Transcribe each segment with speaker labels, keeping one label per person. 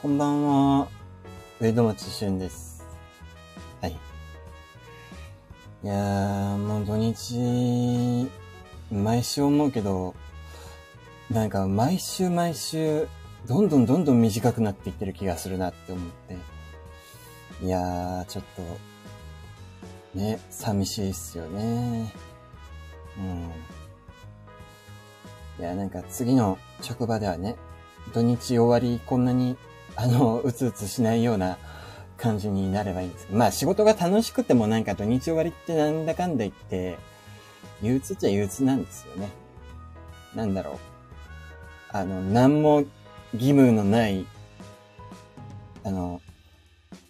Speaker 1: こんばんは。上戸町俊です。はい。いやー、もう土日、毎週思うけど、なんか毎週毎週、どんどんどんどん短くなっていってる気がするなって思って。いやー、ちょっと、ね、寂しいっすよね。うん。いや、なんか次の職場ではね、土日終わりこんなに、あの、うつうつしないような感じになればいいんですけど、まあ仕事が楽しくてもなんか土日終わりってなんだかんだ言って、憂鬱っちゃ憂鬱なんですよね。なんだろう。あの、何も義務のない、あの、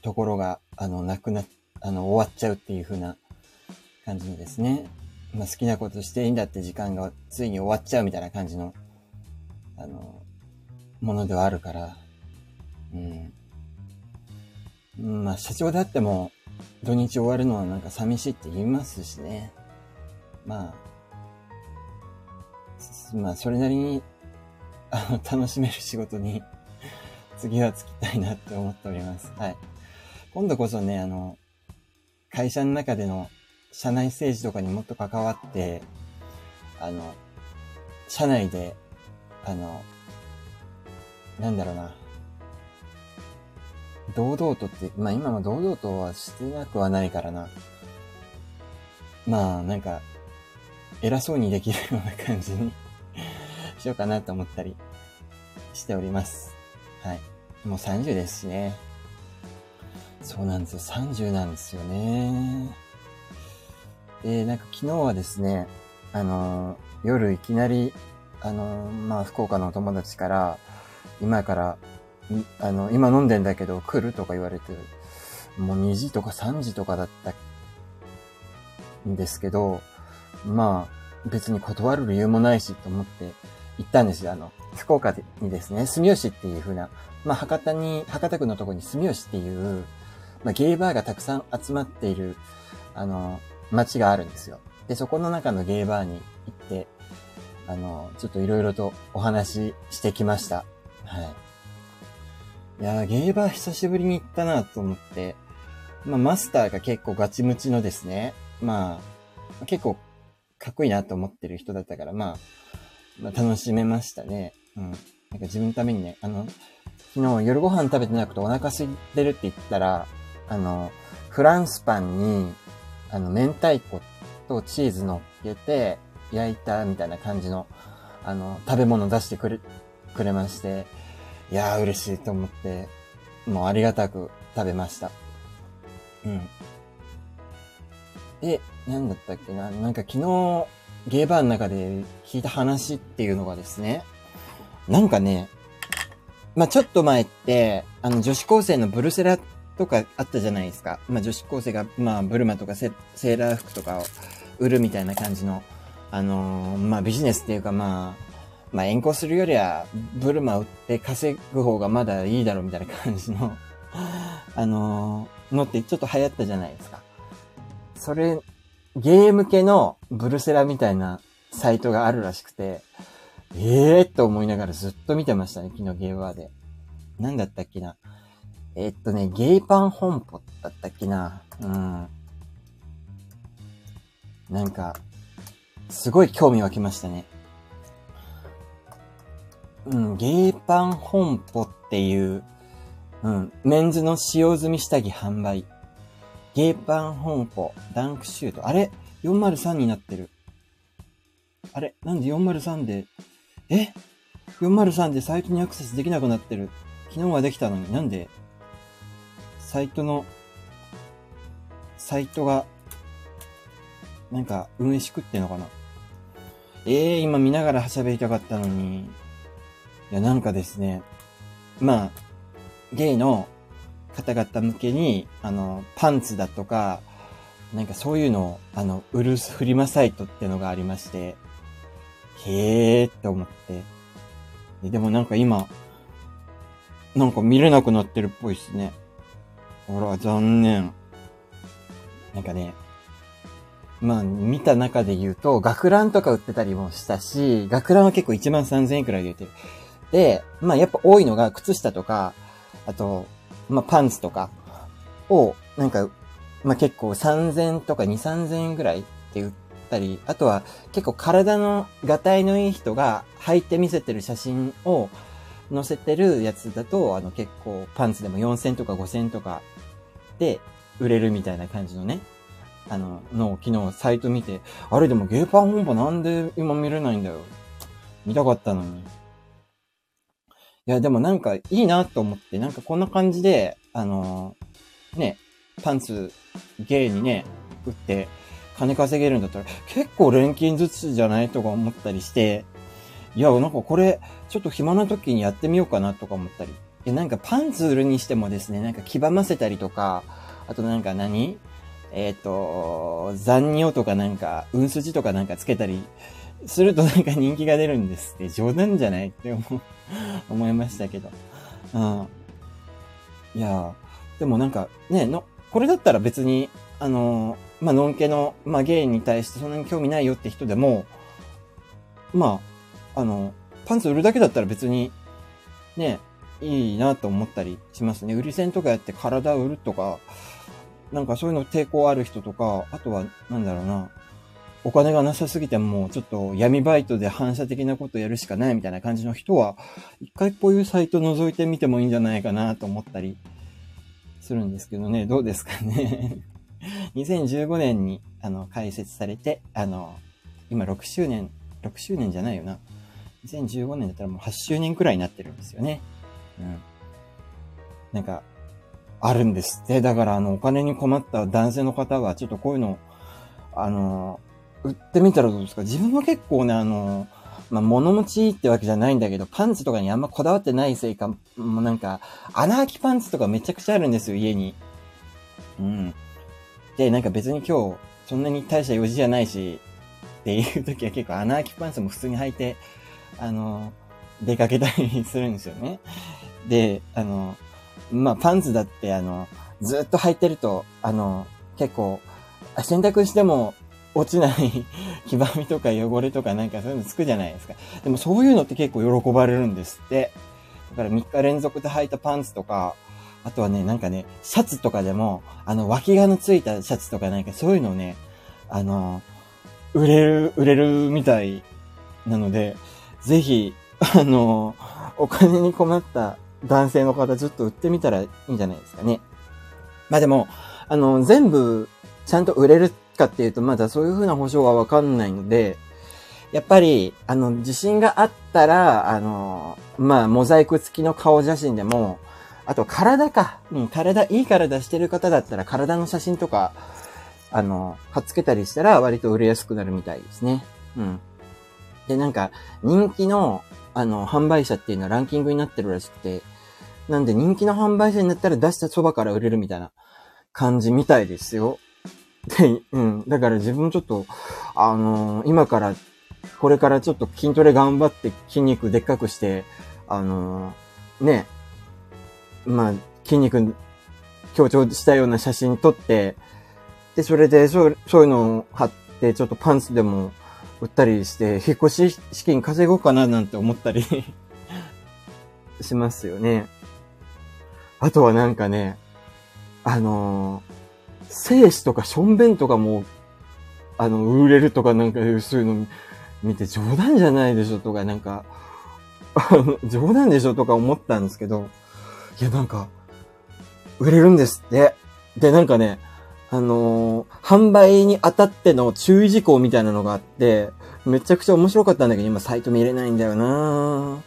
Speaker 1: ところが、あの、なくな、あの、終わっちゃうっていう風な感じにですね。まあ好きなことしていいんだって時間がついに終わっちゃうみたいな感じの、あの、ものではあるから、うん。まあ、社長であっても、土日終わるのはなんか寂しいって言いますしね。まあ、まあ、それなりに、あの、楽しめる仕事に、次は就きたいなって思っております。はい。今度こそね、あの、会社の中での社内政治とかにもっと関わって、あの、社内で、あの、なんだろうな。堂々とって、まあ今も堂々とはしてなくはないからな。まあなんか、偉そうにできるような感じに しようかなと思ったりしております。はい。もう30ですしね。そうなんですよ。30なんですよね。で、なんか昨日はですね、あのー夜いきなり、あのーまあ、福岡のお友達から、今から、あの、今飲んでんだけど来るとか言われて、もう2時とか3時とかだったんですけど、まあ、別に断る理由もないしと思って行ったんですよ。あの、福岡にですね、住吉っていう風な、まあ、博多に、博多区のとこに住吉っていう、まあ、ゲイバーがたくさん集まっている、あの、街があるんですよ。で、そこの中のゲイバーに行って、あの、ちょっといろいろとお話ししてきました。はい。いやー、ゲイバー久しぶりに行ったなと思って、まあ、マスターが結構ガチムチのですね、まあ、結構かっこいいなと思ってる人だったから、まあ、まあ、楽しめましたね。うん。なんか自分のためにね、あの、昨日夜ご飯食べてなくてお腹空いてるって言ったら、あの、フランスパンに、あの、明太子とチーズ乗っけて、焼いたみたいな感じの、あの、食べ物出してくれ、くれまして、いやー嬉しいと思って、もうありがたく食べました。うん。で、なんだったっけな、なんか昨日、ゲーバーの中で聞いた話っていうのがですね、なんかね、まあちょっと前って、あの女子高生のブルセラとかあったじゃないですか。まあ女子高生が、まあブルマとかセセーラー服とかを売るみたいな感じの、あのーまあビジネスっていうかまあ、まあ遠行するよりは、ブルマ売って稼ぐ方がまだいいだろうみたいな感じの、あのーのってちょっと流行ったじゃないですか。それ、ゲーム系のブルセラみたいなサイトがあるらしくて、ええー、と思いながらずっと見てましたね、昨日ゲームワーで。なんだったっけな。えーっとね、ゲイパン本舗だったっけな。うん。なんか、すごい興味湧きましたね。うん、ゲイパン本舗っていう、うん、メンズの使用済み下着販売。ゲイパン本舗、ダンクシュート。あれ ?403 になってる。あれ？なんで403で、え ?403 でサイトにアクセスできなくなってる。昨日はできたのになんで、サイトの、サイトが、なんか運営しくってんのかな？ええー、今見ながら喋りたかったのに。いや、なんかですね、まあ、ゲイの方々向けに、あの、パンツだとか、なんかそういうのを、あの、売るフリマサイトってのがありまして、へえーって思って。ででもなんか今、なんか見れなくなってるっぽいっすね。ほら、残念。なんかね、まあ、見た中で言うと、学ランとか売ってたりもしたし、学ランは結構1万3000円くらいで売ってる。で、まあやっぱ多いのが靴下とか、あと、まあ、パンツとかを、なんか、まあ、結構3000とか2、3000円ぐらいって売ったり、あとは結構体の、がたいのいい人が履いて見せてる写真を載せてるやつだと、あの結構パンツでも4000とか5000とかで売れるみたいな感じのね、あの、の昨日サイト見て、あれでもゲーパン本舗なんで今見れないんだよ。見たかったのに。いや、でもなんかいいなと思って、なんかこんな感じで、あのー、ね、パンツ、ゲイにね、売って、金稼げるんだったら、結構錬金ずつじゃないとか思ったりして、いや、なんかこれ、ちょっと暇な時にやってみようかなとか思ったり。いや、なんかパンツ売るにしてもですね、なんか黄ばませたりとか、あとなんか何？えっ、ー、と、残尿とかなんか、うんすじとかなんかつけたりするとなんか人気が出るんですって、冗談じゃないって思、思いましたけど。うん。いやでもなんかね、の、これだったら別に、あのまあ、のんけの、まあ、ゲイに対してそんなに興味ないよって人でも、まあ、あの、パンツ売るだけだったら別に、ね、いいなと思ったりしますね。売り線とかやって体を売るとか、なんかそういうの抵抗ある人とか、あとは、なんだろうな、お金がなさすぎても、ちょっと闇バイトで反射的なことやるしかないみたいな感じの人は、一回こういうサイト覗いてみてもいいんじゃないかなと思ったりするんですけどね、どうですかね。2015年に、あの、開設されて、あの、今6周年、6周年じゃないよな。2015年だったらもう8周年くらいになってるんですよね。うん。なんか、あるんですって。だからあの、お金に困った男性の方は、ちょっとこういうの、あの、売ってみたらどうですか？自分は結構ね、あの、まあ、物持ちいいってわけじゃないんだけど、パンツとかにあんまこだわってないせいか、もうなんか、穴開きパンツとかめちゃくちゃあるんですよ、家に。うん。で、なんか別に今日、そんなに大した用事じゃないし、っていう時は結構穴開きパンツも普通に履いて、あの、出かけたりするんですよね。で、あの、まあ、パンツだって、あの、ずっと履いてると、あの、結構、洗濯しても落ちない黄ばみとか汚れとかなんかそういうのつくじゃないですか。でもそういうのって結構喜ばれるんですって。だから3日連続で履いたパンツとか、あとはね、なんかね、シャツとかでも、あの、脇がのついたシャツとかなんかそういうのをね、あの、売れる、売れるみたいなので、ぜひ、あの、お金に困った男性の方ちょっと売ってみたらいいんじゃないですかね。まあでも、あの、全部ちゃんと売れるかっていうと、まだそういう風な保証はわかんないので、やっぱり、あの、自信があったら、あの、まあ、モザイク付きの顔写真でも、あと体か。うん、体、いい体してる方だったら体の写真とか、あの、貼っつけたりしたら割と売れやすくなるみたいですね。うん。で、なんか、人気の、あの、販売者っていうのはランキングになってるらしくて、なんで人気の販売者になったら出したそばから売れるみたいな感じみたいですよ。で、うん。だから自分ちょっと、あのー、今から、これからちょっと筋トレ頑張って筋肉でっかくして、あのー、ね、まあ、筋肉強調したような写真撮って、で、それで、そう、そういうのを貼って、ちょっとパンツでも売ったりして、引っ越し資金稼ごうかななんて思ったり しますよね。あとはなんかね、あのー、精子とかしょんべんとかも、あの、売れるとかなんかそういうの見て冗談じゃないでしょとかなんか、冗談でしょとか思ったんですけど、いやなんか、売れるんですって。で、なんかね、あのー、販売にあたっての注意事項みたいなのがあって、めちゃくちゃ面白かったんだけど、今サイト見れないんだよな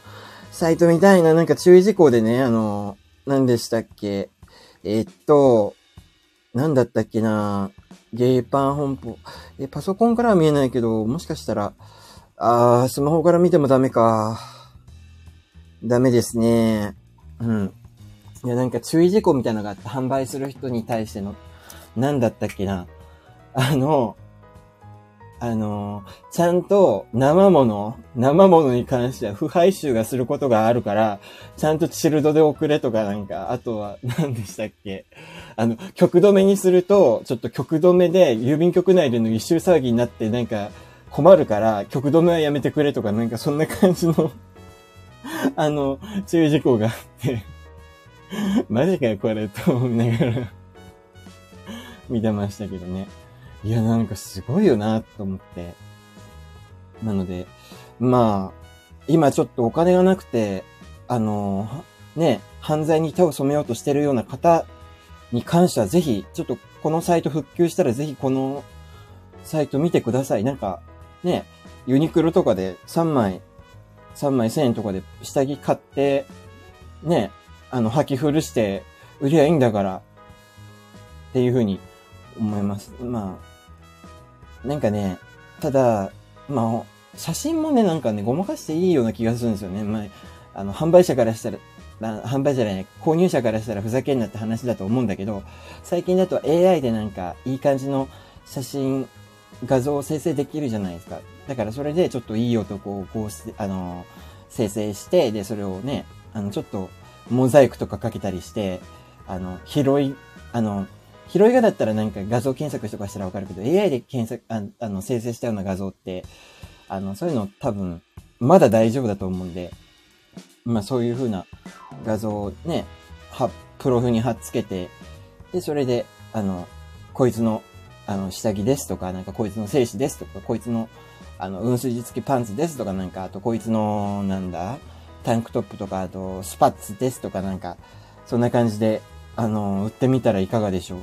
Speaker 1: サイト見たいな、なんか注意事項でね、あのー、何でしたっけ？えー、っと、なんだったっけなゲーパン本舗。え、パソコンからは見えないけど、もしかしたら、あー、スマホから見てもダメか。ダメですね。うん。いや、なんか注意事項みたいなのがあって、販売する人に対してのなんだったっけな。あの、あの、ちゃんと生物、生物に関しては不排臭がすることがあるから、ちゃんとチルドで送れとかなんか、あとは何でしたっけあの、曲止めにすると、ちょっと曲止めで郵便局内での一周騒ぎになってなんか困るから、曲止めはやめてくれとかなんかそんな感じの あの、注意事項があってマジかよ、これ、と思いながら見てましたけどね。いや、なんかすごいよな、と思って。なので、まあ、今ちょっとお金がなくて、あのね、犯罪に手を染めようとしてるような方に関してはぜひ、ちょっとこのサイト復旧したらぜひこのサイト見てください。なんか、ね、ユニクロとかで3枚、3枚1000円とかで下着買って、ね、あの、履き古して売りゃいいんだから、っていうふうに思います。まあ、なんかね、ただ、まあ、写真もね、なんかね、ごまかしていいような気がするんですよね。まあ、あの、販売者からしたら、販売じゃない、購入者からしたらふざけんなって話だと思うんだけど、最近だと AI でなんかいい感じの写真、画像を生成できるじゃないですか。だからそれでちょっといい男をこうして、あの、生成して、で、それをね、あの、ちょっとモザイクとかかけたりして、あの、広い、あの、広い画だったらなんか画像検索とかしたらわかるけど、AI で検索、ああの、生成したような画像って、あの、そういうの多分、まだ大丈夫だと思うんで、まあそういう風な画像をね、は、プロフに貼っつけて、で、それで、あの、こいつの、あの、下着ですとか、なんかこいつの精子ですとか、こいつの、あの、うん筋付きパンツですとか、なんか、あとこいつの、なんだ、タンクトップとか、あと、スパッツですとか、なんか、そんな感じで、あの、売ってみたらいかがでしょう。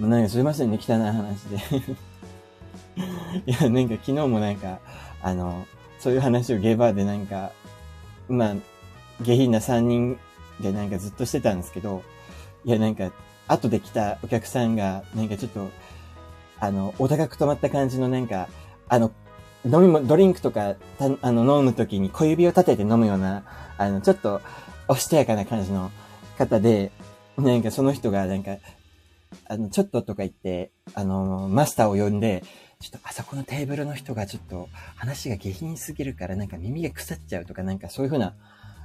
Speaker 1: うん。なんかすいませんね、汚い話で いや、なんか昨日もなんか、あの、そういう話をゲーバーでなんか、まあ、下品な3人でなんかずっとしてたんですけど、いやなんか、後で来たお客さんが、なんかちょっと、あの、お高く止まった感じのなんか、あの、飲みも、ドリンクとか、たあの、飲むときに小指を立てて飲むような、あの、ちょっと、おしとやかな感じの方で、なんかその人がなんか、あの、ちょっととか言って、あの、マスターを呼んで、ちょっとあそこのテーブルの人がちょっと話が下品すぎるからなんか耳が腐っちゃうとかなんかそういうふうな、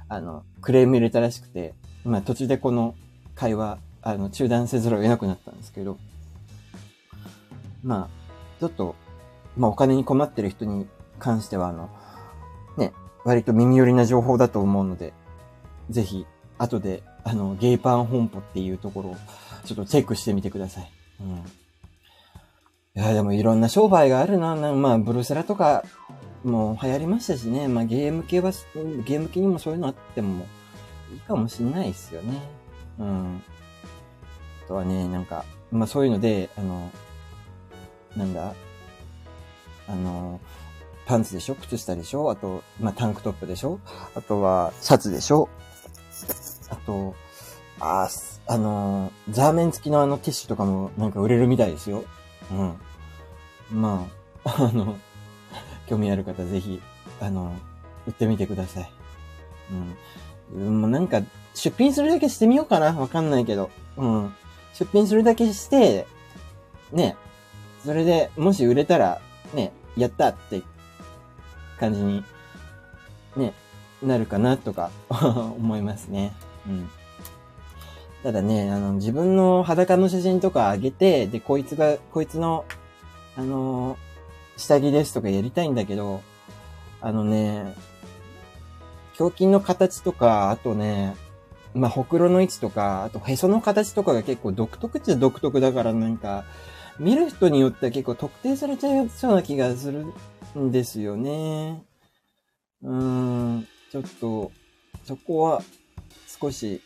Speaker 1: あの、クレーム入れたらしくて、まあ途中でこの会話、あの、中断せざるを得なくなったんですけど、まあ、ちょっと、まあお金に困ってる人に関してはあの、ね、割と耳寄りな情報だと思うので、ぜひ、後で、あの、ゲイパン本舗っていうところを、ちょっとチェックしてみてください。うん。いや、でもいろんな商売があるな。なまあ、ブルセラとかも流行りましたしね。まあ、ゲーム系は、ゲーム系にもそういうのあってもいいかもしんないですよね。うん。あとはね、なんか、まあそういうので、あの、なんだあの、パンツでしょ？靴下でしょ？あと、まあタンクトップでしょ？あとは、シャツでしょ？あと、あ、あの、ザーメン付きのあのティッシュとかもなんか売れるみたいですよ。うん。まあ、あの、興味ある方ぜひ、あの、売ってみてください。うん。もうなんか、出品するだけしてみようかなわかんないけど。うん。出品するだけして、ね、それで、もし売れたら、ね、やったって感じに、ね、なるかなとか 思いますね。うん。ただね、あの、自分の裸の写真とか上げて、で、こいつが、こいつのあの、下着ですとかやりたいんだけど、あのね、胸筋の形とか、あとね、まあ、ほくろの位置とか、あとへその形とかが結構独特っちゃ独特だからなんか、見る人によっては結構特定されちゃいそうな気がするんですよね。うーん、ちょっと、そこは少し、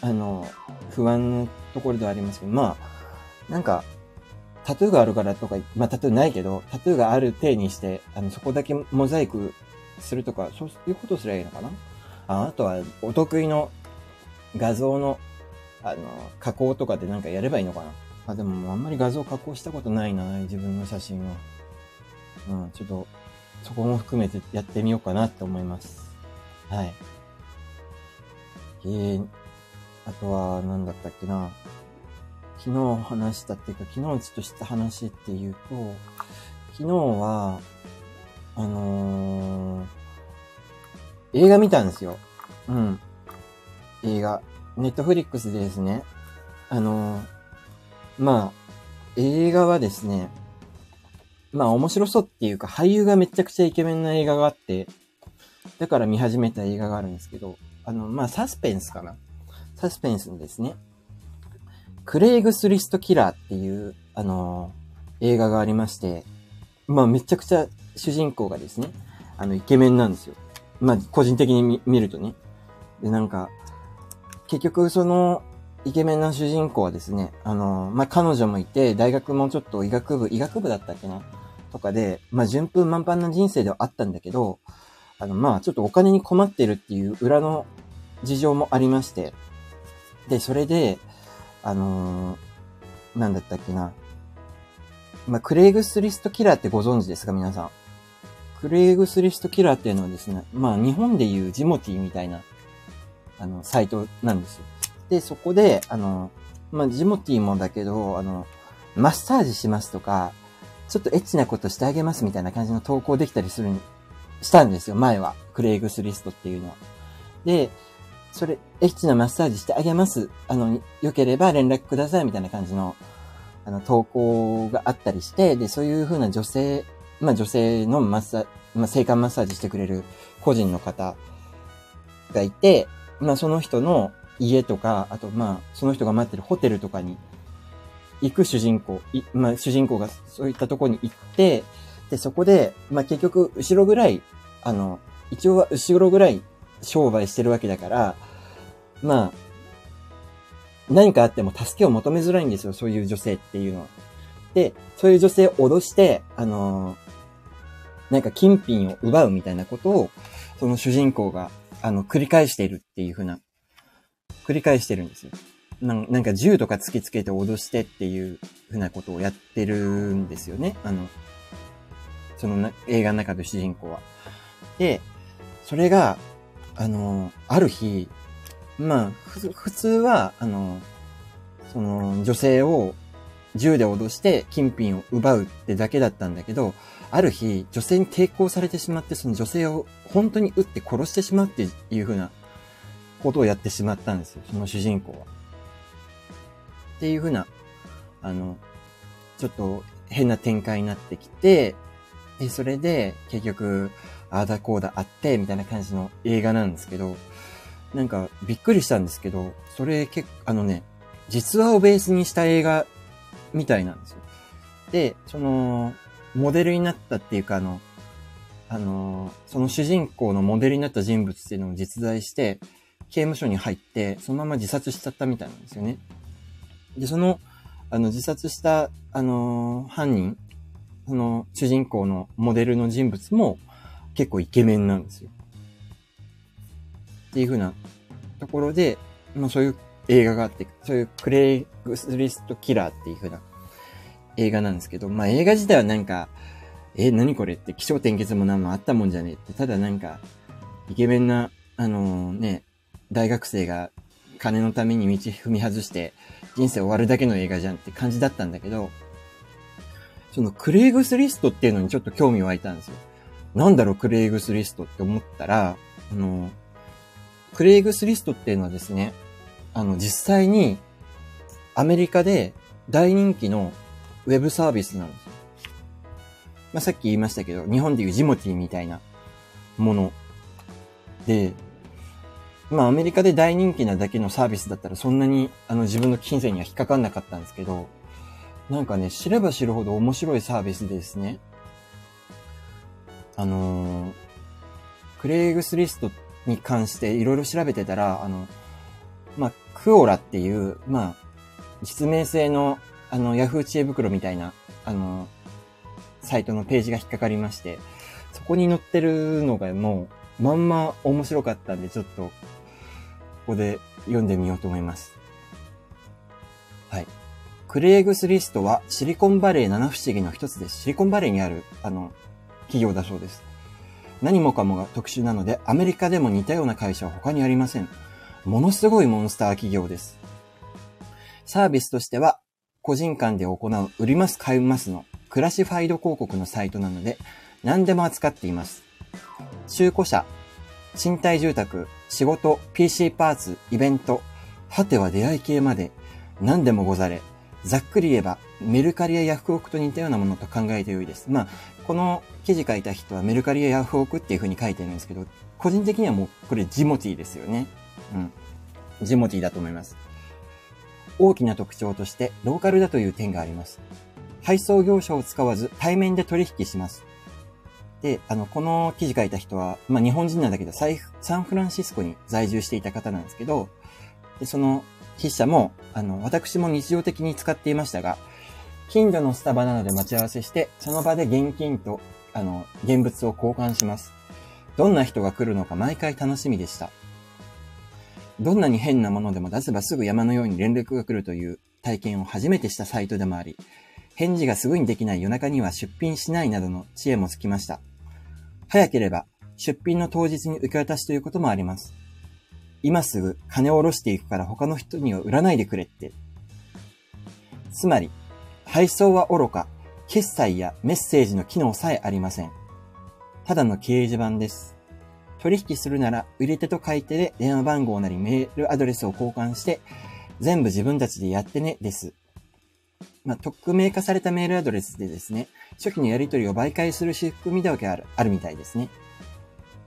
Speaker 1: あの、不安なところではありますけど、まあ、なんか、タトゥーがあるからとか、まあタトゥーないけど、タトゥーがある体にして、あの、そこだけモザイクするとか、そういうことすればいいのかな？ああとは、お得意の画像の、あの、加工とかでなんかやればいいのかな？あ、でもあんまり画像加工したことないな、自分の写真は。うん、ちょっと、そこも含めてやってみようかなって思います。はい。えー、あとは、何だったっけな。昨日話したっていうか、昨日ちょっと知った話っていうと、昨日は、あのー、映画見たんですよ。うん。映画。ネットフリックスでですね。あのー、まあ、映画はですね、まあ面白そうっていうか、俳優がめちゃくちゃイケメンな映画があって、だから見始めた映画があるんですけど、あの、まあ、サスペンスかな。サスペンスのですね。クレイグスリストキラーっていう、あの映画がありまして、まあ、めちゃくちゃ主人公がですね、あの、イケメンなんですよ。まあ、個人的に見るとね。で、なんか、結局、その、イケメンな主人公はですね、あの、まあ、彼女もいて、大学もちょっと医学部、医学部だったっけな？とかで、まあ、順風満帆な人生ではあったんだけど、あの、まあ、ちょっとお金に困ってるっていう裏の事情もありまして、で、それで、あのー、なんだったっけな。まあ、クレイグスリストキラーってご存知ですか皆さん。クレイグスリストキラーっていうのはですね、まあ、日本でいうジモティみたいな、あの、サイトなんですよ。で、そこで、あの、まあ、ジモティもだけど、あの、マッサージしますとか、ちょっとエッチなことしてあげますみたいな感じの投稿できたりする、したんですよ、前は。クレイグスリストっていうのは。で、それ、エッチなマッサージしてあげます。あの、良ければ連絡くださいみたいな感じの、あの、投稿があったりして、で、そういう風な女性、まあ女性のマッサージまあ性感マッサージしてくれる個人の方がいて、まあその人の家とか、あとまあ、その人が待ってるホテルとかに行く主人公、まあ主人公がそういったとこに行って、で、そこで、まあ結局、後ろぐらい、あの、一応は後ろぐらい商売してるわけだから、まあ、何かあっても助けを求めづらいんですよ、そういう女性っていうのは。で、そういう女性を脅して、あのー、なんか金品を奪うみたいなことを、その主人公が、あの、繰り返しているっていうふうな繰り返してるんですよ。なんか銃とか突きつけて脅してっていうふうなことをやってるんですよね。あの、その映画の中で主人公は。で、それが、あの、ある日、まあ、普通は、あの、その女性を銃で脅して金品を奪うってだけだったんだけど、ある日、女性に抵抗されてしまって、その女性を本当に撃って殺してしまうっていうふうなことをやってしまったんですよ、その主人公は。っていうふうな、あの、ちょっと変な展開になってきて、で、それで結局、ああだこうだあって、みたいな感じの映画なんですけど、なんかびっくりしたんですけど、それ結構、あのね、実話をベースにした映画みたいなんですよ。で、その、モデルになったっていうか、あの、あの、その主人公のモデルになった人物っていうのを実在して、刑務所に入って、そのまま自殺しちゃったみたいなんですよね。で、その、あの、自殺した、あの、犯人、その、主人公のモデルの人物も結構イケメンなんですよ。っていう風なところで、まあそういう映画があって、そういうクレイグスリストキラーっていう風な映画なんですけど、まあ映画自体はなんか、え、何これって気象転結も何もあったもんじゃねえって、ただなんか、イケメンな、あのー、ね、大学生が金のために道踏み外して人生終わるだけの映画じゃんって感じだったんだけど、そのクレイグスリストっていうのにちょっと興味湧いたんですよ。なんだろうクレイグスリストって思ったら、あの、クレイグスリストっていうのはですね、あの、実際にアメリカで大人気のウェブサービスなんですよ。まあ、さっき言いましたけど、日本でいうジモティみたいなもので、まあアメリカで大人気なだけのサービスだったらそんなにあの自分の金銭には引っかかんなかったんですけど、なんかね、知れば知るほど面白いサービスでですね。あのー、クレイグスリストに関していろいろ調べてたら、あの、まあ、クオラっていう、まあ、実名性の、あの、ヤフー知恵袋みたいな、あの、サイトのページが引っかかりまして、そこに載ってるのがもう、まんま面白かったんで、ちょっとここで読んでみようと思います。はい。クレイグスリストはシリコンバレー七不思議の一つです。シリコンバレーにある、あの、企業だそうです。何もかもが特殊なので、アメリカでも似たような会社は他にありません。ものすごいモンスター企業です。サービスとしては、個人間で行う売ります買いますのクラシファイド広告のサイトなので、何でも扱っています。中古車、賃貸住宅、仕事、PC パーツ、イベント、果ては出会い系まで、何でもござれ。ざっくり言えば、メルカリやヤフオクと似たようなものと考えてよいです。まあ、この記事書いた人はメルカリやヤフオクっていう風に書いてるんですけど、個人的にはもうこれジモティですよね。うん。ジモティだと思います。大きな特徴としてローカルだという点があります。配送業者を使わず対面で取引します。で、あの、この記事書いた人は、まあ、日本人なんだけど、サンフランシスコに在住していた方なんですけど、で、その筆者も、あの、私も日常的に使っていましたが、近所のスタバなどで待ち合わせして、その場で現金と、あの、現物を交換します。どんな人が来るのか毎回楽しみでした。どんなに変なものでも出せばすぐ山のように連絡が来るという体験を初めてしたサイトでもあり、返事がすぐにできない夜中には出品しないなどの知恵もつきました。早ければ出品の当日に受け渡しということもあります。今すぐ金を下ろしていくから他の人には売らないでくれって。つまり、配送は愚か、決済やメッセージの機能さえありません。ただの掲示板です。取引するなら、売り手と買い手で電話番号なりメールアドレスを交換して、全部自分たちでやってね、です。まあ、匿名化されたメールアドレスでですね、初期のやり取りを媒介する仕組みだけある、あるみたいですね。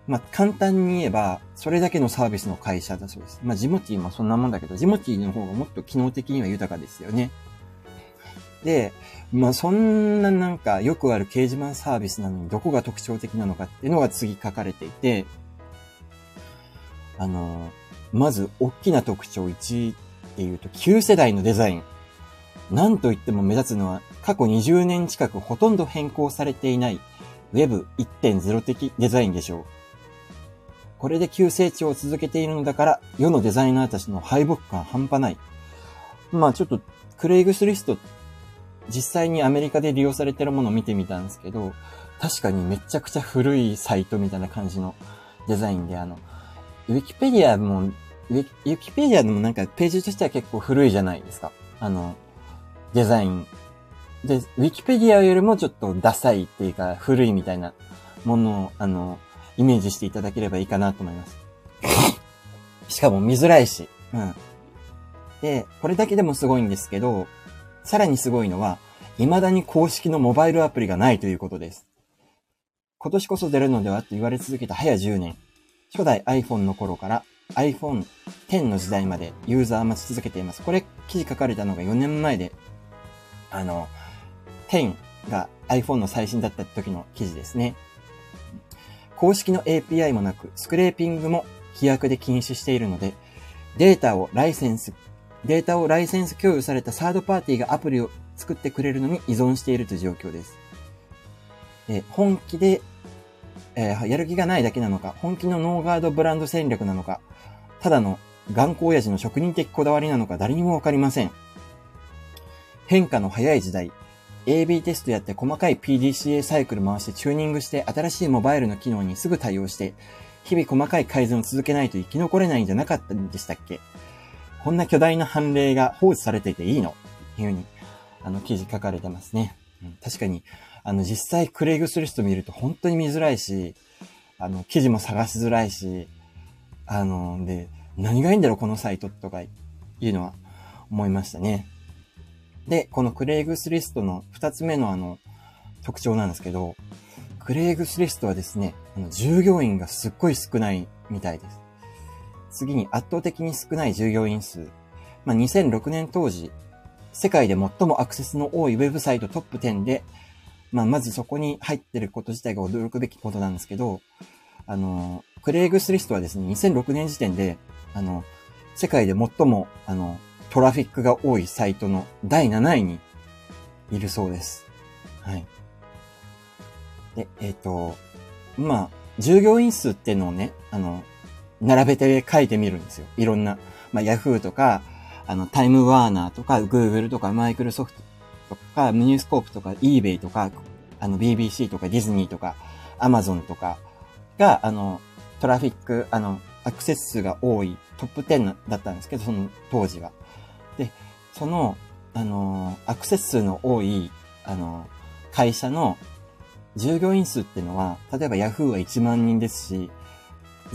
Speaker 1: まあ、簡単に言えば、それだけのサービスの会社だそうです。まあ、ジモティーもそんなもんだけど、ジモティーの方がもっと機能的には豊かですよね。で、まあ、そんななんかよくある掲示板サービスなのにどこが特徴的なのかっていうのが次書かれていて、あの、まず、大きな特徴1っていうと、旧世代のデザイン。なんといっても目立つのは、過去20年近くほとんど変更されていない Web1.0 的デザインでしょう。これで急成長を続けているのだから、世のデザイナーたちの敗北感半端ない。まあちょっと、クレイグスリスト、実際にアメリカで利用されてるものを見てみたんですけど、確かにめちゃくちゃ古いサイトみたいな感じのデザインで、あの、ウィキペディアも、ウィキペディアでもなんかページとしては結構古いじゃないですか。あの、デザイン。で、ウィキペディアよりもちょっとダサいっていうか古いみたいなものを、あの、イメージしていただければいいかなと思います。しかも見づらいし。うん。で、これだけでもすごいんですけど、さらにすごいのは、未だに公式のモバイルアプリがないということです。今年こそ出るのではと言われ続けた早10年。初代 iPhone の頃から iPhone X の時代までユーザー待ち続けています。これ記事書かれたのが4年前で、あの、10が iPhone の最新だった時の記事ですね。公式の API もなく、スクレーピングも規約で禁止しているので、データをライセンス、データをライセンス共有されたサードパーティーがアプリを作ってくれるのに依存しているという状況です。え本気でえー、やる気がないだけなのか、本気のノーガードブランド戦略なのか、ただの頑固親父の職人的こだわりなのか誰にもわかりません。変化の早い時代、AB テストやって細かい PDCA サイクル回してチューニングして新しいモバイルの機能にすぐ対応して、日々細かい改善を続けないと生き残れないんじゃなかったんでしたっけ？こんな巨大な判例が放置されていていいの？っていうふうに、あの、記事書かれてますね。うん、確かに、あの、実際クレイグスリスト見ると本当に見づらいし、あの、記事も探しづらいし、あの、で、何がいいんだろう、このサイトとかいうのは思いましたね。で、このクレイグスリストの二つ目のあの、特徴なんですけど、クレイグスリストはですね、あの従業員がすっごい少ないみたいです。次に圧倒的に少ない従業員数。まあ、2006年当時、世界で最もアクセスの多いウェブサイトトップ10で、まあ、まずそこに入ってること自体が驚くべきことなんですけど、あの、クレイグスリストはですね、2006年時点で、あの、世界で最も、あの、トラフィックが多いサイトの第7位にいるそうです。はい。で、えっ、ー、と、まあ、従業員数っていうのをね、あの、並べて書いてみるんですよ。いろんな、まあ、Yahoo とか、あの、タイムワーナーとか、Google とか、マイクロソフトとか、ニュースコープとか、eBay とか、あの、BBC とか、ディズニーとか、Amazon とかが、あの、トラフィック、あの、アクセス数が多いトップ10だったんですけど、その当時は。で、その、あの、アクセス数の多い、あの、会社の従業員数っていうのは、例えば Yahoo は1万人ですし、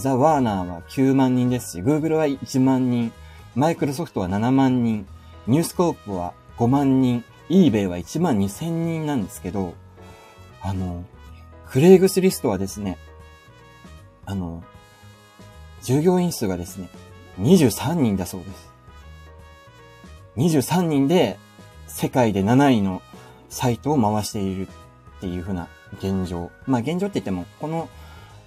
Speaker 1: ザ・ワーナーは9万人ですし、Google は1万人、マイクロソフトは7万人、ニュースコープは5万人、eBay は1万2000人なんですけど、あの、クレイグスリストはですね、あの、従業員数がですね、23人だそうです。23人で世界で7位のサイトを回しているっていう風な現状。まあ現状って言っても、この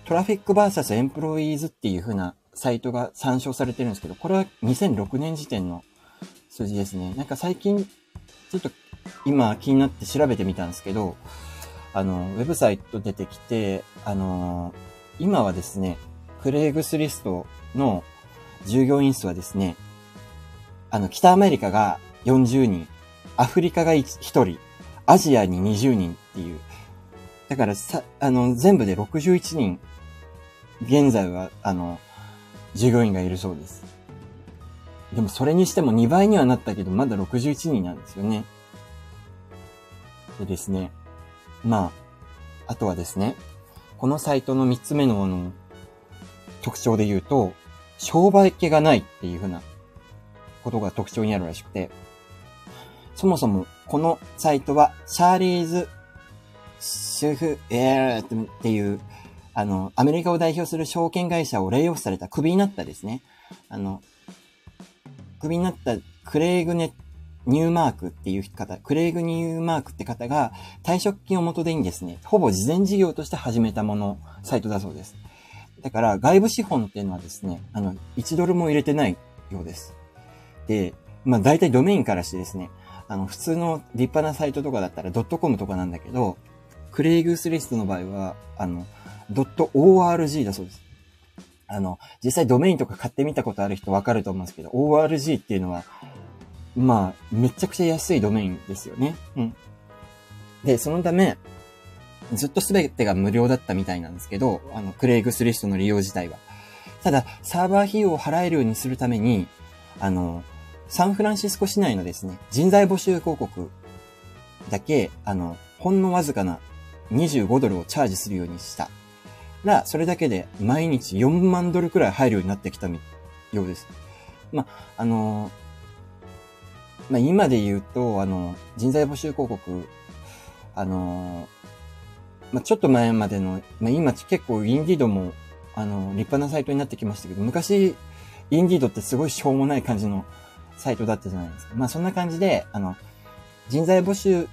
Speaker 1: トラフィックバーサスエンプロイーズっていう風なサイトが参照されてるんですけど、これは2006年時点の数字ですね。なんか最近、ちょっと今気になって調べてみたんですけど、あの、ウェブサイト出てきて、あの、今はですね、クレイグスリストの従業員数はですね、あの、北アメリカが40人、アフリカが 1, 1人、アジアに20人っていう。だからさ、あの、全部で61人、現在は、あの、従業員がいるそうです。でもそれにしても2倍にはなったけど、まだ61人なんですよね。でですね。まあ、あとはですね、このサイトの3つ目のあの特徴で言うと、商売気がないっていうふうなことが特徴にあるらしくて、そもそもこのサイトは、シャーリーズ主婦、えーっていう、あの、アメリカを代表する証券会社をレイオフされた、クビになったですね。あの、クビになったクレイグネ、ニューマークっていう方、クレイグニューマークって方が退職金を元手にですね、ほぼ事前事業として始めたもの、サイトだそうです。だから外部資本っていうのはですね、あの、1ドルも入れてないようです。で、まあ大体ドメインからしてですね、あの、普通の立派なサイトとかだったらドットコムとかなんだけど、クレイグスリストの場合は、あの、.org だそうです。あの、実際ドメインとか買ってみたことある人わかると思うんですけど、org っていうのは、まあ、めちゃくちゃ安いドメインですよね。うん。で、そのため、ずっとすべてが無料だったみたいなんですけど、あの、クレイグスリストの利用自体は。ただ、サーバー費用を払えるようにするために、あの、サンフランシスコ市内のですね、人材募集広告だけ、あの、ほんのわずかな25ドルをチャージするようにしたら、それだけで毎日4万ドルくらい入るようになってきたようです。まあ、あの、まあ、今で言うと、あの、人材募集広告、あの、まあ、ちょっと前までの、まあ、今結構インディードも、あの、立派なサイトになってきましたけど、昔、インディードってすごいしょうもない感じのサイトだったじゃないですか。まあ、そんな感じで、あの、人材募集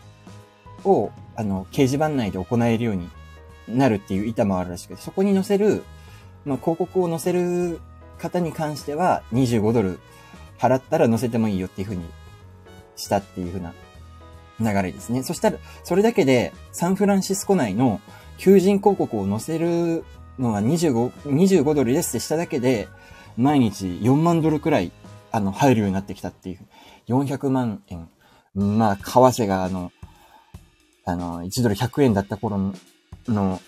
Speaker 1: を、あの、掲示板内で行えるようになるっていう板もあるらしくて、そこに載せる、まあ、広告を載せる方に関しては、25ドル払ったら載せてもいいよっていうふうにしたっていうふうな流れですね。そしたら、それだけでサンフランシスコ内の求人広告を載せるのが25、25ドルですってしただけで、毎日4万ドルくらい、あの、入るようになってきたっていう。400万円。まあ、為替があの、あの、1ドル100円だった頃の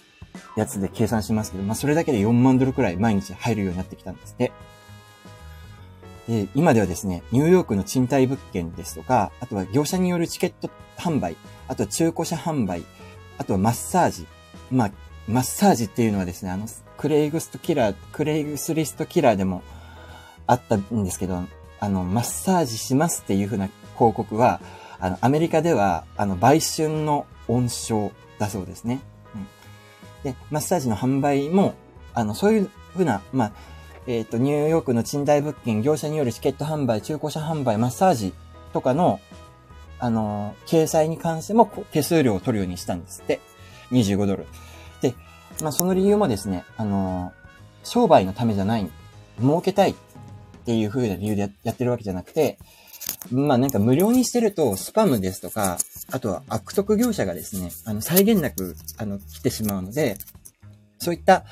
Speaker 1: やつで計算しますけど、まあ、それだけで4万ドルくらい毎日入るようになってきたんですって。で、今ではですね、ニューヨークの賃貸物件ですとか、あとは業者によるチケット販売、あとは中古車販売、あとはマッサージ。まあ、マッサージっていうのはですね、あの、クレイグストキラー、クレイグスリストキラーでもあったんですけど、あの、マッサージしますっていう風な広告は、あの、アメリカでは、あの、売春の温床だそうですね。うん。で、マッサージの販売も、あの、そういう風な、まあ、えっ、ー、と、ニューヨークの賃貸物件、業者によるチケット販売、中古車販売、マッサージとかの、あの、掲載に関しても手数料を取るようにしたんですって。25ドル。で、まあ、その理由もですね、あの、商売のためじゃない、儲けたいっていう風な理由でやってるわけじゃなくて、まあなんか無料にしてると、スパムですとか、あとは悪徳業者がですね、あの、際限なく、あの、来てしまうので、そういった、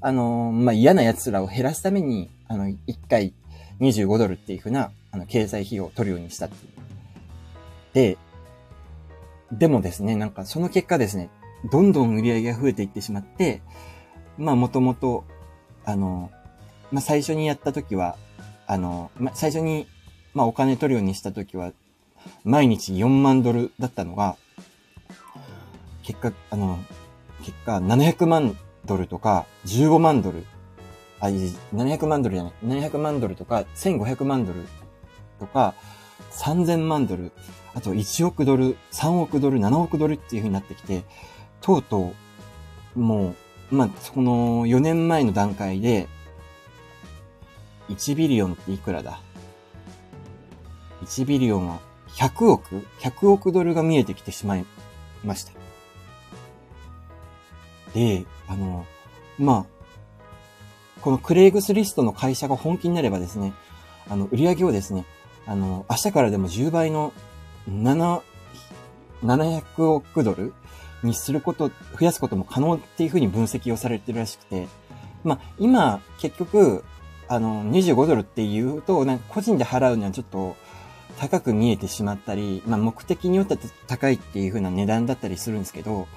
Speaker 1: あの、まあ、嫌な奴らを減らすために、あの、1回25ドルっていうふうな、あの、経済費用を取るようにしたっていう。で、でもですね、なんかその結果ですね、どんどん売り上げが増えていってしまって、まあ、もともと、あの、まあ、最初にやった時は、あの、まあ、最初に、まあ、お金取るようにした時は、毎日4万ドルだったのが、結果、あの、結果700万ドルとか、15万ドル、あ、700万ドルじゃない、700万ドルとか、1500万ドルとか、3000万ドル、あと1億ドル、3億ドル、7億ドルっていう風になってきて、とうとう、もう、まあ、その4年前の段階で、1ビリオンっていくらだ ?1 ビリオンは100億 ?100 億ドルが見えてきてしまいました。で、あの、まあ、このクレイグスリストの会社が本気になればですね、あの、売り上げをですね、あの、明日からでも10倍の7、700億ドルにすること、増やすことも可能っていうふうに分析をされてるらしくて、まあ、今、結局、あの、25ドルっていうと、なんか個人で払うにはちょっと高く見えてしまったり、まあ、目的によっては高いっていう風な値段だったりするんですけど、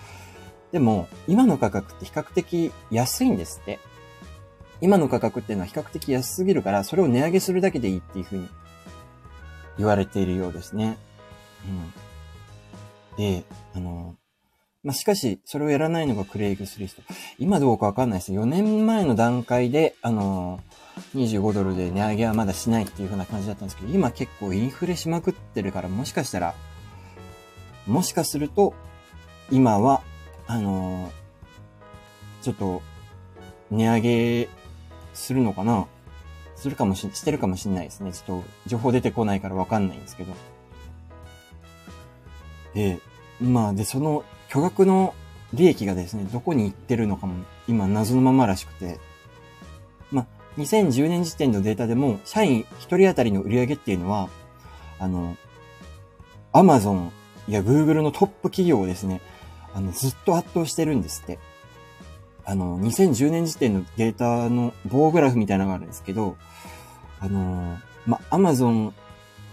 Speaker 1: でも、今の価格って比較的安いんですって。今の価格っていうのは比較的安すぎるから、それを値上げするだけでいいっていう風に言われているようですね。うん。で、あの、まあ、しかし、それをやらないのがクレイグスリスト。今どうかわかんないです。4年前の段階で、あの25ドルで値上げはまだしないっていう風な感じだったんですけど、今結構インフレしまくってるから、もしかしたら、もしかすると、今は、あのちょっと、値上げするのかな？するかもし、してるかもしれないですね。ちょっと、情報出てこないからわかんないんですけど。で、まあ、で、その巨額の利益がですね、どこに行ってるのかも今謎のままらしくて、まあ、2010年時点のデータでも、社員1人当たりの売り上げっていうのは、あの、アマゾンやグーグルのトップ企業をですね、あの、ずっと圧倒してるんですって。あの、2010年時点のデータの棒グラフみたいなのがあるんですけど、あの、ま、アマゾン、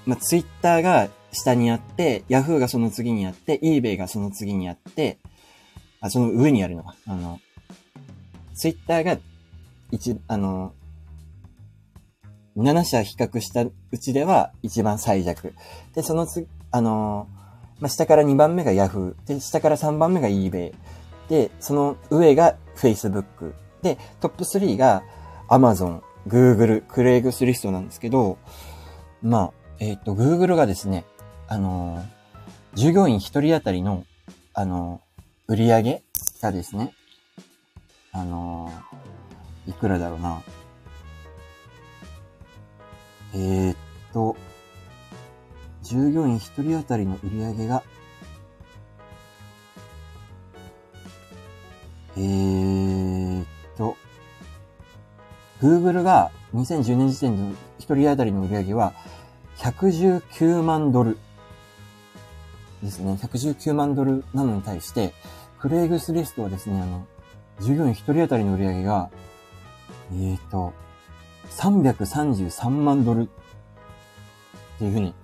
Speaker 1: ま、ツイッターが下にあって、ヤフーがその次にあって、eBay がその次にあって、あ、その上にあるのか。あの、ツイッターが、一、あの、7社比較したうちでは一番最弱。で、その次、あの、まあ、下から2番目がヤフー。で、下から3番目が eBay。で、その上が Facebook。で、トップ3が Amazon、Google、クレイグスリストなんですけど、まあ、えっ、ー、と、Google がですね、あの、従業員一人当たりの、あの、売り上げがですね、あの、いくらだろうな。えー、っと、従業員一人当たりの売り上げが、えー、っと、Google が2010年時点の一人当たりの売り上げは119万ドルですね、119万ドルなのに対して、クレイグスリストはですね、あの、従業員1人当たりの売り上げが、えっ、と、333万ドルっていうふうに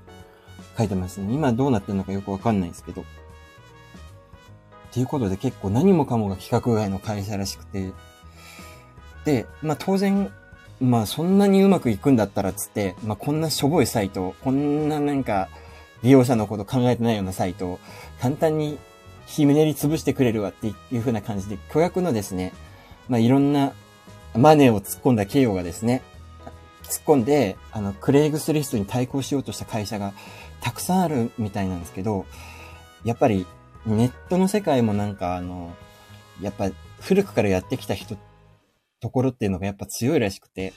Speaker 1: 書いてますね。今どうなってるのかよくわかんないんですけど。っていうことで結構何もかもが規格外の会社らしくて。で、まあ当然、まあそんなにうまくいくんだったらつって、まあこんなしょぼいサイト、こんななんか、利用者のこと考えてないようなサイトを簡単にひむねり潰してくれるわっていう風な感じで、巨額のですね、まあ、いろんなマネーを突っ込んだ企業がですね、突っ込んで、あの、クレイグスリストに対抗しようとした会社がたくさんあるみたいなんですけど、やっぱりネットの世界もなんかあの、やっぱ古くからやってきた人、ところっていうのがやっぱ強いらしくて、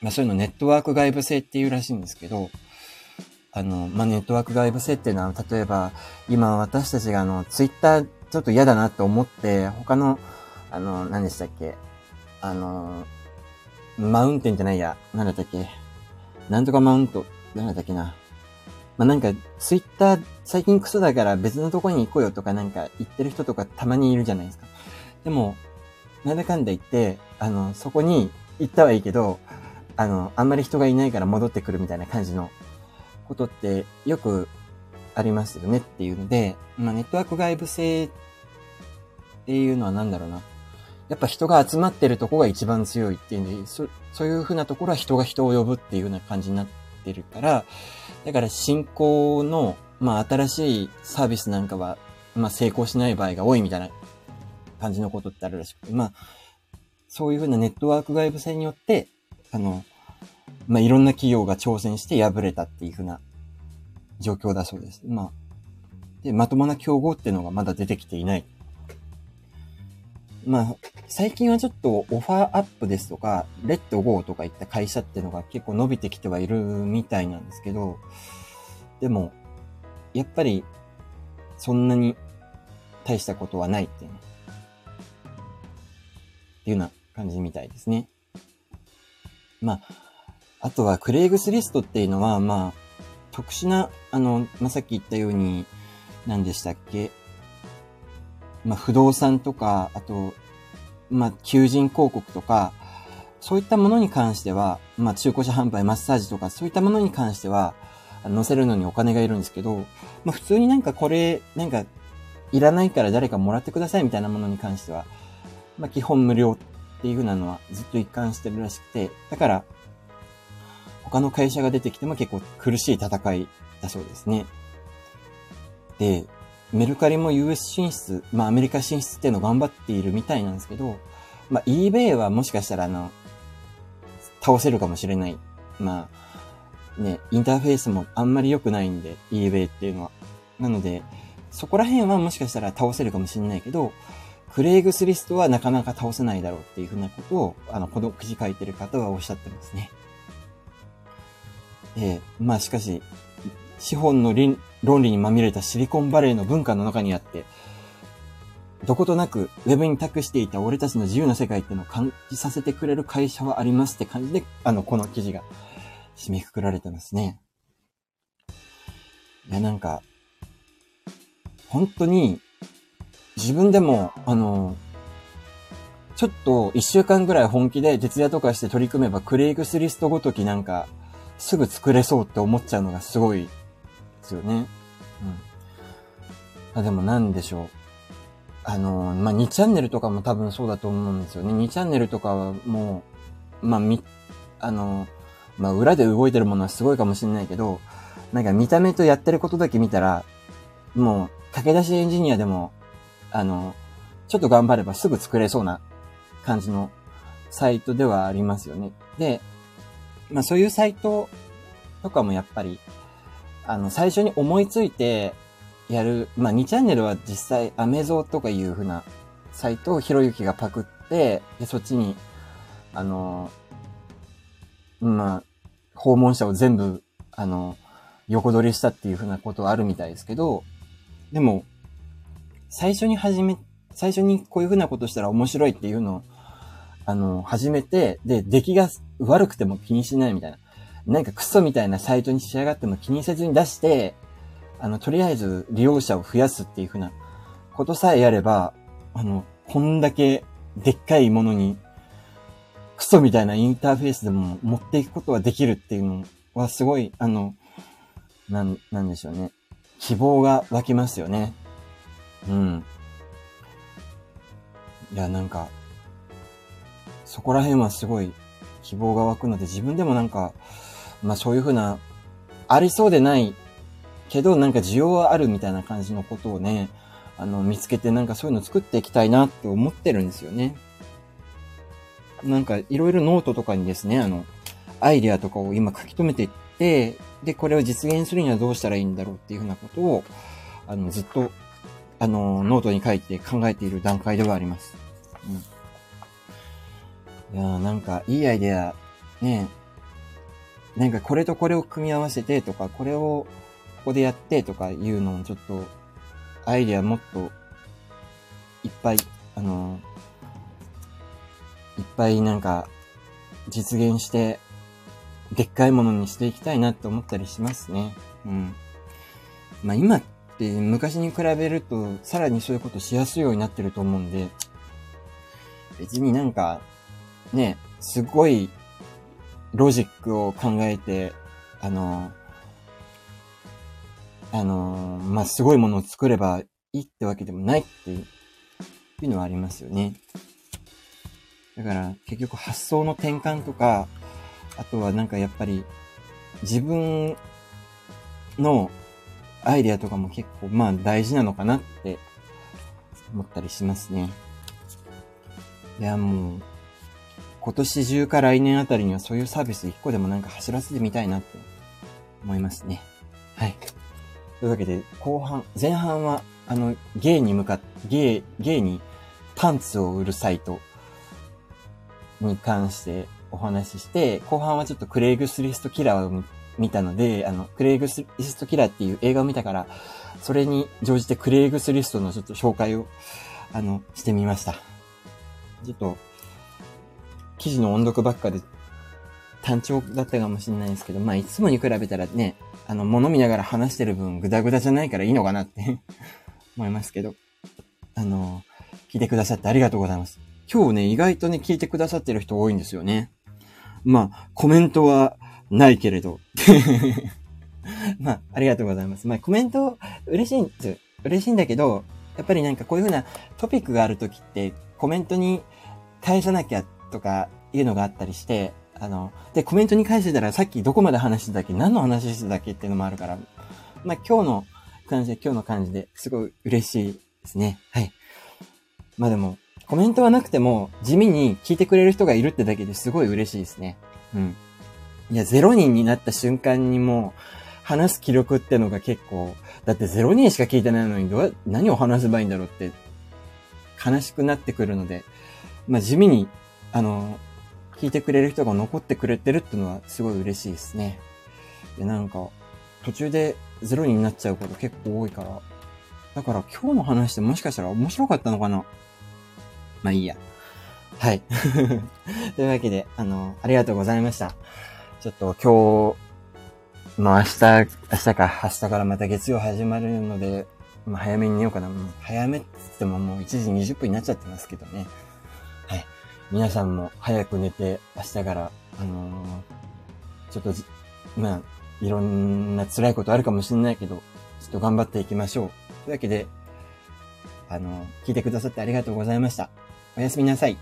Speaker 1: まあそういうのネットワーク外部性っていうらしいんですけど、あの、まあ、ネットワーク外部性っていうのは、例えば、今私たちがあの、ツイッターちょっと嫌だなと思って、他の、あの、何でしたっけあの、マウンテンじゃないや、何だったっけ？なんとかマウント、何だったっけな？まあ、なんか、ツイッター最近クソだから別のとこに行こうよとかなんか言ってる人とかたまにいるじゃないですか。でも、なんだかんだ言って、あの、そこに行ったはいいけど、あの、あんまり人がいないから戻ってくるみたいな感じのことってよくありますよねっていうので、まあ、ネットワーク外部性っていうのは何だろうな。やっぱ人が集まってるとこが一番強いっていうんで、そそういう風なところは人が人を呼ぶっていうような感じになってるから、だから進行の、まあ新しいサービスなんかは、まあ成功しない場合が多いみたいな感じのことってあるらしくて、まあ、そういう風なネットワーク外部性によって、あの、まあ、いろんな企業が挑戦して敗れたっていうふうな状況だそうです。まあ、で、まともな競合っていうのがまだ出てきていない。まあ、最近はちょっとオファーアップですとか、レッドゴーとかいった会社っていうのが結構伸びてきてはいるみたいなんですけど、でも、やっぱり、そんなに大したことはないっていうっていうような感じみたいですね。まあ、あとはクレイグスリストっていうのは、まあ、特殊な、あの、まあ、さっき言ったように、何でしたっけ？まあ、不動産とか、あと、まあ、求人広告とか、そういったものに関しては、まあ、中古車販売、マッサージとか、そういったものに関しては、載せるのにお金がいるんですけど、まあ、普通になんかこれ、なんか、いらないから誰かもらってくださいみたいなものに関しては、まあ、基本無料っていう風なのはずっと一貫してるらしくて、だから、他の会社が出てきても結構苦しい戦いだそうですね。で、メルカリも US 進出、まあアメリカ進出っていうのを頑張っているみたいなんですけど、まあ eBay はもしかしたらあの、倒せるかもしれない。まあ、ね、インターフェースもあんまり良くないんで、eBay っていうのは。なので、そこら辺はもしかしたら倒せるかもしれないけど、クレイグスリストはなかなか倒せないだろうっていうふうなことを、あの、この記事書いてる方はおっしゃってますね。えー、まあしかし、資本の論理にまみれたシリコンバレーの文化の中にあって、どことなくウェブに託していた俺たちの自由な世界っていうのを感じさせてくれる会社はありますって感じで、あの、この記事が締めくくられてますね。いや、なんか、本当に自分でも、あの、ちょっと一週間ぐらい本気で徹夜とかして取り組めばクレイグスリストごときなんかすぐ作れそうって思っちゃうのがすごいですよね。うん。あ、でもなんでしょう。あの、まあ、2チャンネルとかも多分そうだと思うんですよね。2チャンネルとかはもう、まあ、み、あの、まあ、裏で動いてるものはすごいかもしれないけど、なんか見た目とやってることだけ見たら、もう、駆け出しエンジニアでもあの、ちょっと頑張ればすぐ作れそうな感じのサイトではありますよね。で、まあそういうサイトとかもやっぱり、あの、最初に思いついてやる、まあ2チャンネルは実際アメゾーとかいう風なサイトをひろゆきがパクって、で、そっちに、あの、まあ、訪問者を全部、あの、横取りしたっていう風なことはあるみたいですけど、でも、最初に始め、最初にこういう風なことしたら面白いっていうのを、あの、始めて、で、出来が悪くても気にしないみたいな。なんかクソみたいなサイトに仕上がっても気にせずに出して、あの、とりあえず利用者を増やすっていう風なことさえやれば、あの、こんだけでっかいものに、クソみたいなインターフェースでも持っていくことはできるっていうのはすごい、あの、なん、なんでしょうね。希望が湧きますよね。うん。いや、なんか、そこら辺はすごい希望が湧くので、自分でもなんか、まあそういうふうな、ありそうでないけど、なんか需要はあるみたいな感じのことをね、あの、見つけてなんかそういうの作っていきたいなって思ってるんですよね。なんかいろいろノートとかにですね、あの、アイデアとかを今書き留めていって、で、これを実現するにはどうしたらいいんだろうっていうふうなことを、あの、ずっとあの、ノートに書いて考えている段階ではあります。うん。いやなんか、いいアイデア、ねなんかこれとこれを組み合わせてとか、これをここでやってとかいうのをちょっと、アイディアもっと、いっぱい、あの、いっぱいなんか、実現して、でっかいものにしていきたいなって思ったりしますね。うん。まあ今っって昔に比べるとさらにそういうことしやすいようになってると思うんで、別になんか、ね、すごいロジックを考えて、あの、あの、まあ、すごいものを作ればいいってわけでもないっていうのはありますよね。だから結局発想の転換とか、あとはなんかやっぱり自分のアイデアとかも結構、まあ大事なのかなって思ったりしますね。いや、もう、今年中か来年あたりにはそういうサービス一個でもなんか走らせてみたいなって思いますね。はい。というわけで、後半、前半は、あの、ゲイに向かって、ゲイ、ゲイにパンツを売るサイトに関してお話しして、後半はちょっとクレイグスリストキラーを見たので、あの、クレイグスリストキラーっていう映画を見たから、それに乗じてクレイグスリストのちょっと紹介を、あの、してみました。ちょっと、記事の音読ばっかで単調だったかもしれないですけど、まあ、いつもに比べたらね、あの、物見ながら話してる分、ぐだぐだじゃないからいいのかなって 思いますけど、あの、聞いてくださってありがとうございます。今日ね、意外とね、聞いてくださってる人多いんですよね。まあ、コメントはないけれど。まあ、ありがとうございます。まあ、コメント嬉しいんです。嬉しいんだけど、やっぱりなんかこういうふうなトピックがあるときって、コメントに返さなきゃとかいうのがあったりして、あの、で、コメントに返してたらさっきどこまで話してたっけ何の話してたっけっていうのもあるから、まあ今日の感じで、今日の感じですごい嬉しいですね。はい。まあでも、コメントはなくても地味に聞いてくれる人がいるってだけですごい嬉しいですね。うん。いや、0人になった瞬間にもう、話す記録ってのが結構、だって0人しか聞いてないのにどう、何を話せばいいんだろうって、悲しくなってくるので、まあ地味に、あの、聞いてくれる人が残ってくれてるっていうのはすごい嬉しいですね。で、なんか、途中でゼロになっちゃうこと結構多いから。だから今日の話ってもしかしたら面白かったのかな？まあいいや。はい。というわけで、あの、ありがとうございました。ちょっと今日、まあ明日、明日か、明日からまた月曜始まるので、まあ早めに寝ようかな。早めって言ってももう1時20分になっちゃってますけどね。皆さんも早く寝て、明日から、あのー、ちょっとまあ、いろんな辛いことあるかもしれないけど、ちょっと頑張っていきましょう。というわけで、あのー、聞いてくださってありがとうございました。おやすみなさい。